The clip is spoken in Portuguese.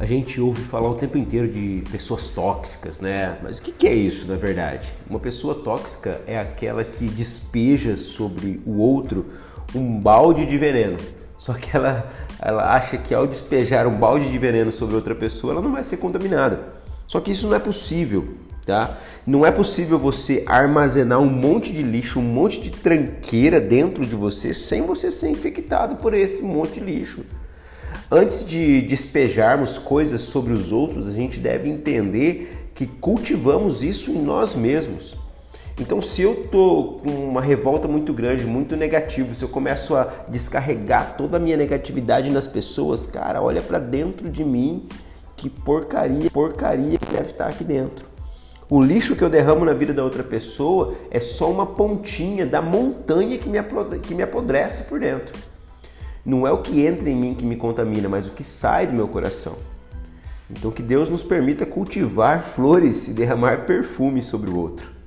A gente ouve falar o tempo inteiro de pessoas tóxicas, né? Mas o que é isso na verdade? Uma pessoa tóxica é aquela que despeja sobre o outro um balde de veneno. Só que ela, ela acha que ao despejar um balde de veneno sobre outra pessoa, ela não vai ser contaminada. Só que isso não é possível, tá? Não é possível você armazenar um monte de lixo, um monte de tranqueira dentro de você sem você ser infectado por esse monte de lixo. Antes de despejarmos coisas sobre os outros, a gente deve entender que cultivamos isso em nós mesmos. Então, se eu tô com uma revolta muito grande, muito negativa, se eu começo a descarregar toda a minha negatividade nas pessoas, cara, olha para dentro de mim, que porcaria, porcaria que deve estar aqui dentro. O lixo que eu derramo na vida da outra pessoa é só uma pontinha da montanha que me apodrece por dentro. Não é o que entra em mim que me contamina, mas o que sai do meu coração. Então que Deus nos permita cultivar flores e derramar perfume sobre o outro.